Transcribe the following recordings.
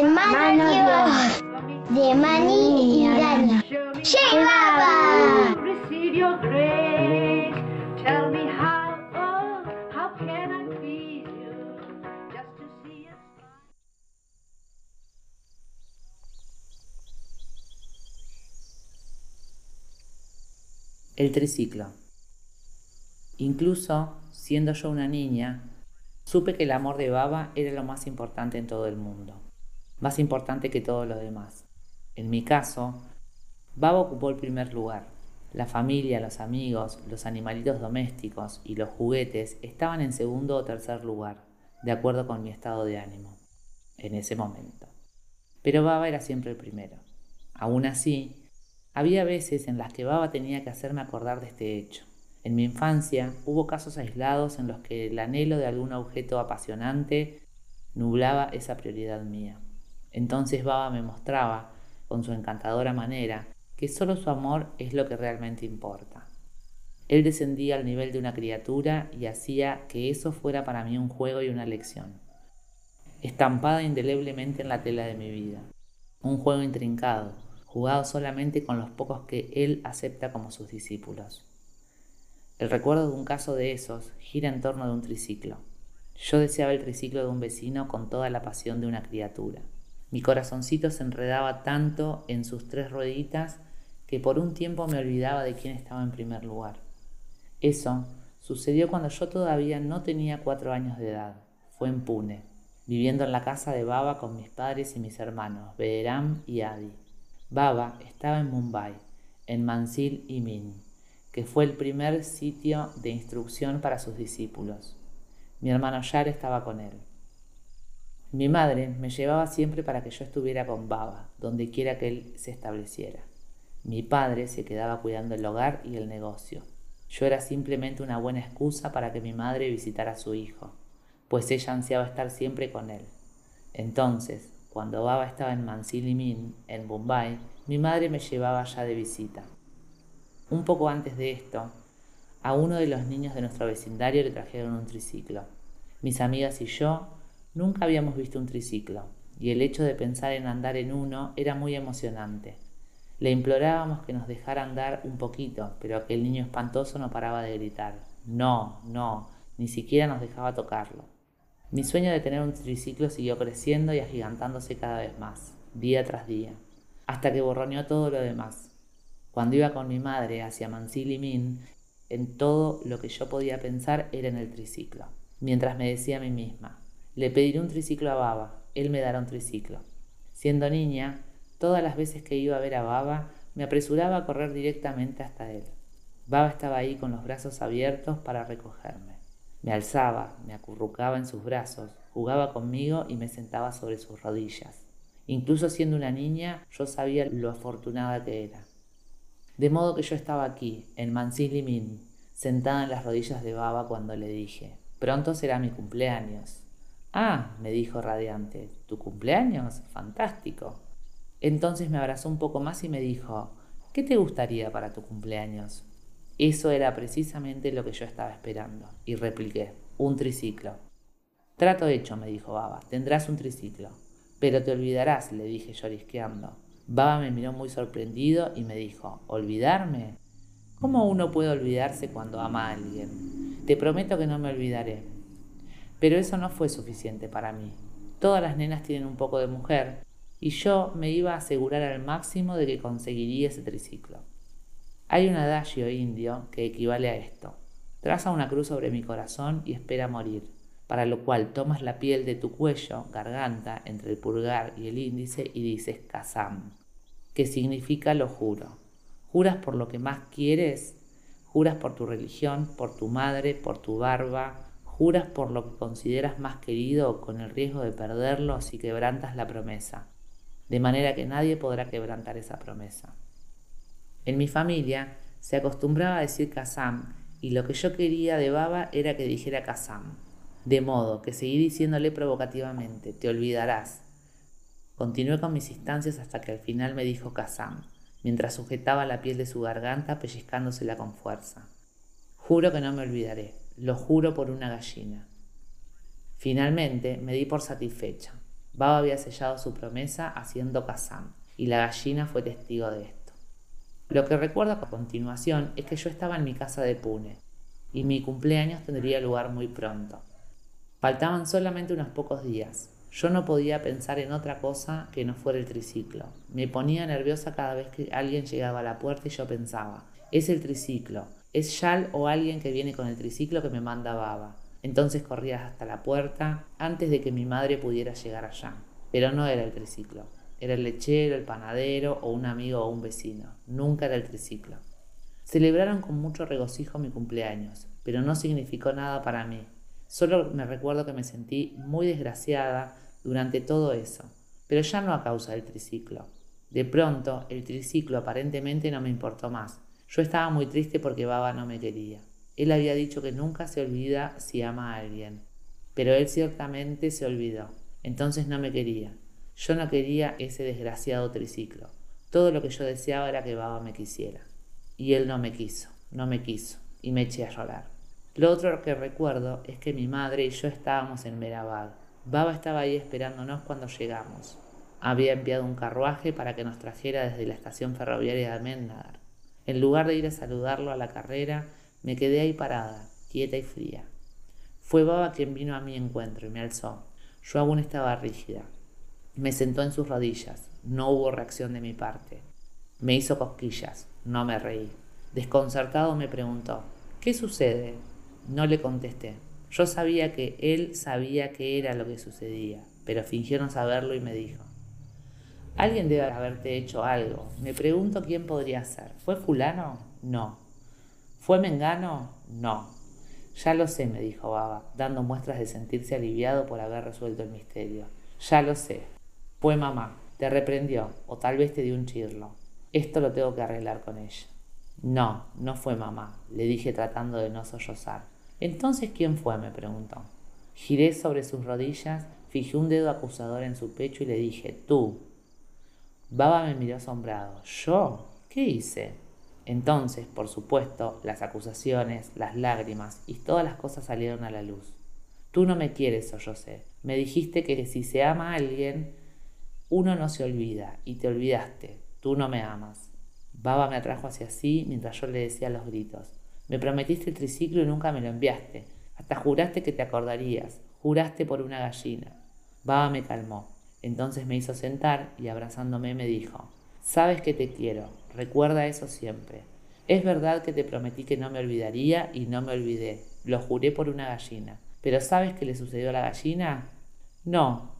hermanos de Mani y how, oh. El triciclo. Incluso siendo yo una niña, supe que el amor de Baba era lo más importante en todo el mundo, más importante que todo lo demás. En mi caso, Baba ocupó el primer lugar. La familia, los amigos, los animalitos domésticos y los juguetes estaban en segundo o tercer lugar, de acuerdo con mi estado de ánimo, en ese momento. Pero Baba era siempre el primero. Aún así, había veces en las que Baba tenía que hacerme acordar de este hecho. En mi infancia hubo casos aislados en los que el anhelo de algún objeto apasionante nublaba esa prioridad mía. Entonces Baba me mostraba, con su encantadora manera, que solo su amor es lo que realmente importa. Él descendía al nivel de una criatura y hacía que eso fuera para mí un juego y una lección, estampada indeleblemente en la tela de mi vida. Un juego intrincado, jugado solamente con los pocos que él acepta como sus discípulos. El recuerdo de un caso de esos gira en torno de un triciclo. Yo deseaba el triciclo de un vecino con toda la pasión de una criatura. Mi corazoncito se enredaba tanto en sus tres rueditas que por un tiempo me olvidaba de quién estaba en primer lugar. Eso sucedió cuando yo todavía no tenía cuatro años de edad. Fue en Pune, viviendo en la casa de Baba con mis padres y mis hermanos, Bederam y Adi. Baba estaba en Mumbai, en Mansil y Min, que fue el primer sitio de instrucción para sus discípulos. Mi hermano Yar estaba con él. Mi madre me llevaba siempre para que yo estuviera con Baba, donde quiera que él se estableciera. Mi padre se quedaba cuidando el hogar y el negocio. Yo era simplemente una buena excusa para que mi madre visitara a su hijo, pues ella ansiaba estar siempre con él. Entonces, cuando Baba estaba en Mansilimin, en Bombay, mi madre me llevaba allá de visita. Un poco antes de esto, a uno de los niños de nuestro vecindario le trajeron un triciclo. Mis amigas y yo nunca habíamos visto un triciclo, y el hecho de pensar en andar en uno era muy emocionante. Le implorábamos que nos dejara andar un poquito, pero aquel niño espantoso no paraba de gritar. No, no, ni siquiera nos dejaba tocarlo. Mi sueño de tener un triciclo siguió creciendo y agigantándose cada vez más, día tras día, hasta que borroneó todo lo demás. Cuando iba con mi madre hacia Mansil y Min, en todo lo que yo podía pensar era en el triciclo. Mientras me decía a mí misma, le pediré un triciclo a Baba, él me dará un triciclo. Siendo niña, todas las veces que iba a ver a Baba, me apresuraba a correr directamente hasta él. Baba estaba ahí con los brazos abiertos para recogerme. Me alzaba, me acurrucaba en sus brazos, jugaba conmigo y me sentaba sobre sus rodillas. Incluso siendo una niña, yo sabía lo afortunada que era. De modo que yo estaba aquí, en Mansilimin, sentada en las rodillas de Baba cuando le dije, pronto será mi cumpleaños. Ah, me dijo radiante, ¿tu cumpleaños? Fantástico. Entonces me abrazó un poco más y me dijo, ¿qué te gustaría para tu cumpleaños? Eso era precisamente lo que yo estaba esperando, y repliqué, un triciclo. Trato hecho, me dijo Baba, tendrás un triciclo. Pero te olvidarás, le dije llorisqueando. Baba me miró muy sorprendido y me dijo, ¿olvidarme? ¿Cómo uno puede olvidarse cuando ama a alguien? Te prometo que no me olvidaré. Pero eso no fue suficiente para mí. Todas las nenas tienen un poco de mujer, y yo me iba a asegurar al máximo de que conseguiría ese triciclo. Hay un adagio indio que equivale a esto. Traza una cruz sobre mi corazón y espera morir, para lo cual tomas la piel de tu cuello, garganta, entre el pulgar y el índice y dices Kazam, que significa lo juro. Juras por lo que más quieres, juras por tu religión, por tu madre, por tu barba, juras por lo que consideras más querido con el riesgo de perderlo si quebrantas la promesa, de manera que nadie podrá quebrantar esa promesa. En mi familia se acostumbraba a decir Kazam y lo que yo quería de Baba era que dijera Kazam. De modo que seguí diciéndole provocativamente, te olvidarás. Continué con mis instancias hasta que al final me dijo Kazam, mientras sujetaba la piel de su garganta pellizcándosela con fuerza. Juro que no me olvidaré, lo juro por una gallina. Finalmente me di por satisfecha. Baba había sellado su promesa haciendo Kazam, y la gallina fue testigo de esto. Lo que recuerdo a continuación es que yo estaba en mi casa de Pune, y mi cumpleaños tendría lugar muy pronto. Faltaban solamente unos pocos días. Yo no podía pensar en otra cosa que no fuera el triciclo. Me ponía nerviosa cada vez que alguien llegaba a la puerta y yo pensaba, es el triciclo, es Yal o alguien que viene con el triciclo que me manda baba. Entonces corría hasta la puerta antes de que mi madre pudiera llegar allá. Pero no era el triciclo. Era el lechero, el panadero o un amigo o un vecino. Nunca era el triciclo. Celebraron con mucho regocijo mi cumpleaños, pero no significó nada para mí. Solo me recuerdo que me sentí muy desgraciada durante todo eso, pero ya no a causa del triciclo. De pronto, el triciclo aparentemente no me importó más. Yo estaba muy triste porque Baba no me quería. Él había dicho que nunca se olvida si ama a alguien, pero él ciertamente se olvidó. Entonces no me quería. Yo no quería ese desgraciado triciclo. Todo lo que yo deseaba era que Baba me quisiera. Y él no me quiso, no me quiso, y me eché a llorar. Lo otro que recuerdo es que mi madre y yo estábamos en Merabad. Baba estaba ahí esperándonos cuando llegamos. Había enviado un carruaje para que nos trajera desde la estación ferroviaria de Ahmednagar. En lugar de ir a saludarlo a la carrera, me quedé ahí parada, quieta y fría. Fue Baba quien vino a mi encuentro y me alzó. Yo aún estaba rígida. Me sentó en sus rodillas. No hubo reacción de mi parte. Me hizo cosquillas. No me reí. Desconcertado me preguntó, ¿qué sucede? No le contesté. Yo sabía que él sabía qué era lo que sucedía, pero fingió no saberlo y me dijo, Alguien debe haberte hecho algo. Me pregunto quién podría ser. ¿Fue fulano? No. ¿Fue Mengano? No. Ya lo sé, me dijo Baba, dando muestras de sentirse aliviado por haber resuelto el misterio. Ya lo sé. Fue mamá. Te reprendió, o tal vez te dio un chirlo. Esto lo tengo que arreglar con ella. No, no fue mamá, le dije tratando de no sollozar. Entonces, ¿quién fue? me preguntó. Giré sobre sus rodillas, fijé un dedo acusador en su pecho y le dije, tú. Baba me miró asombrado. ¿Yo? ¿Qué hice? Entonces, por supuesto, las acusaciones, las lágrimas y todas las cosas salieron a la luz. Tú no me quieres, sé. Me dijiste que si se ama a alguien, uno no se olvida, y te olvidaste. Tú no me amas. Baba me atrajo hacia sí mientras yo le decía los gritos. Me prometiste el triciclo y nunca me lo enviaste. Hasta juraste que te acordarías. Juraste por una gallina. Baba me calmó. Entonces me hizo sentar y abrazándome me dijo, Sabes que te quiero. Recuerda eso siempre. Es verdad que te prometí que no me olvidaría y no me olvidé. Lo juré por una gallina. Pero ¿sabes qué le sucedió a la gallina? No,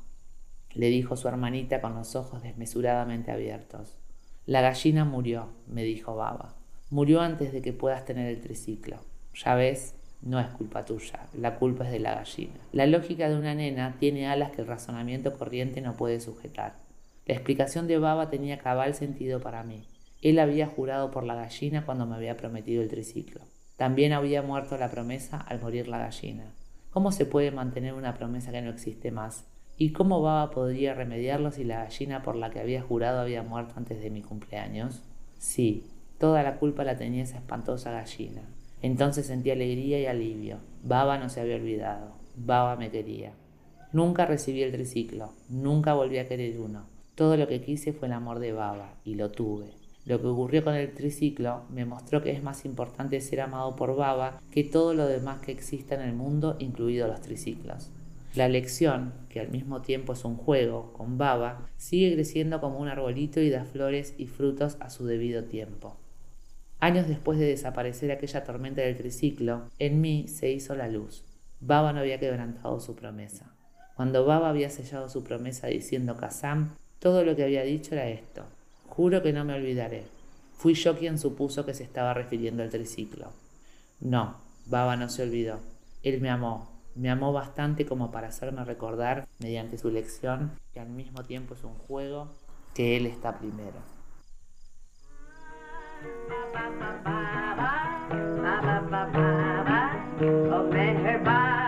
le dijo su hermanita con los ojos desmesuradamente abiertos. La gallina murió, me dijo Baba. Murió antes de que puedas tener el triciclo. Ya ves, no es culpa tuya, la culpa es de la gallina. La lógica de una nena tiene alas que el razonamiento corriente no puede sujetar. La explicación de Baba tenía cabal sentido para mí. Él había jurado por la gallina cuando me había prometido el triciclo. También había muerto la promesa al morir la gallina. ¿Cómo se puede mantener una promesa que no existe más? ¿Y cómo Baba podría remediarlo si la gallina por la que había jurado había muerto antes de mi cumpleaños? Sí, toda la culpa la tenía esa espantosa gallina. Entonces sentí alegría y alivio. Baba no se había olvidado. Baba me quería. Nunca recibí el triciclo, nunca volví a querer uno. Todo lo que quise fue el amor de Baba, y lo tuve. Lo que ocurrió con el triciclo me mostró que es más importante ser amado por Baba que todo lo demás que exista en el mundo, incluidos los triciclos. La lección, que al mismo tiempo es un juego con baba, sigue creciendo como un arbolito y da flores y frutos a su debido tiempo. Años después de desaparecer aquella tormenta del triciclo, en mí se hizo la luz. Baba no había quebrantado su promesa. Cuando Baba había sellado su promesa diciendo Kazam, todo lo que había dicho era esto. Juro que no me olvidaré. Fui yo quien supuso que se estaba refiriendo al triciclo. No, Baba no se olvidó. Él me amó, me amó bastante como para hacerme recordar, mediante su lección, que al mismo tiempo es un juego, que Él está primero. Open oh man, her bye.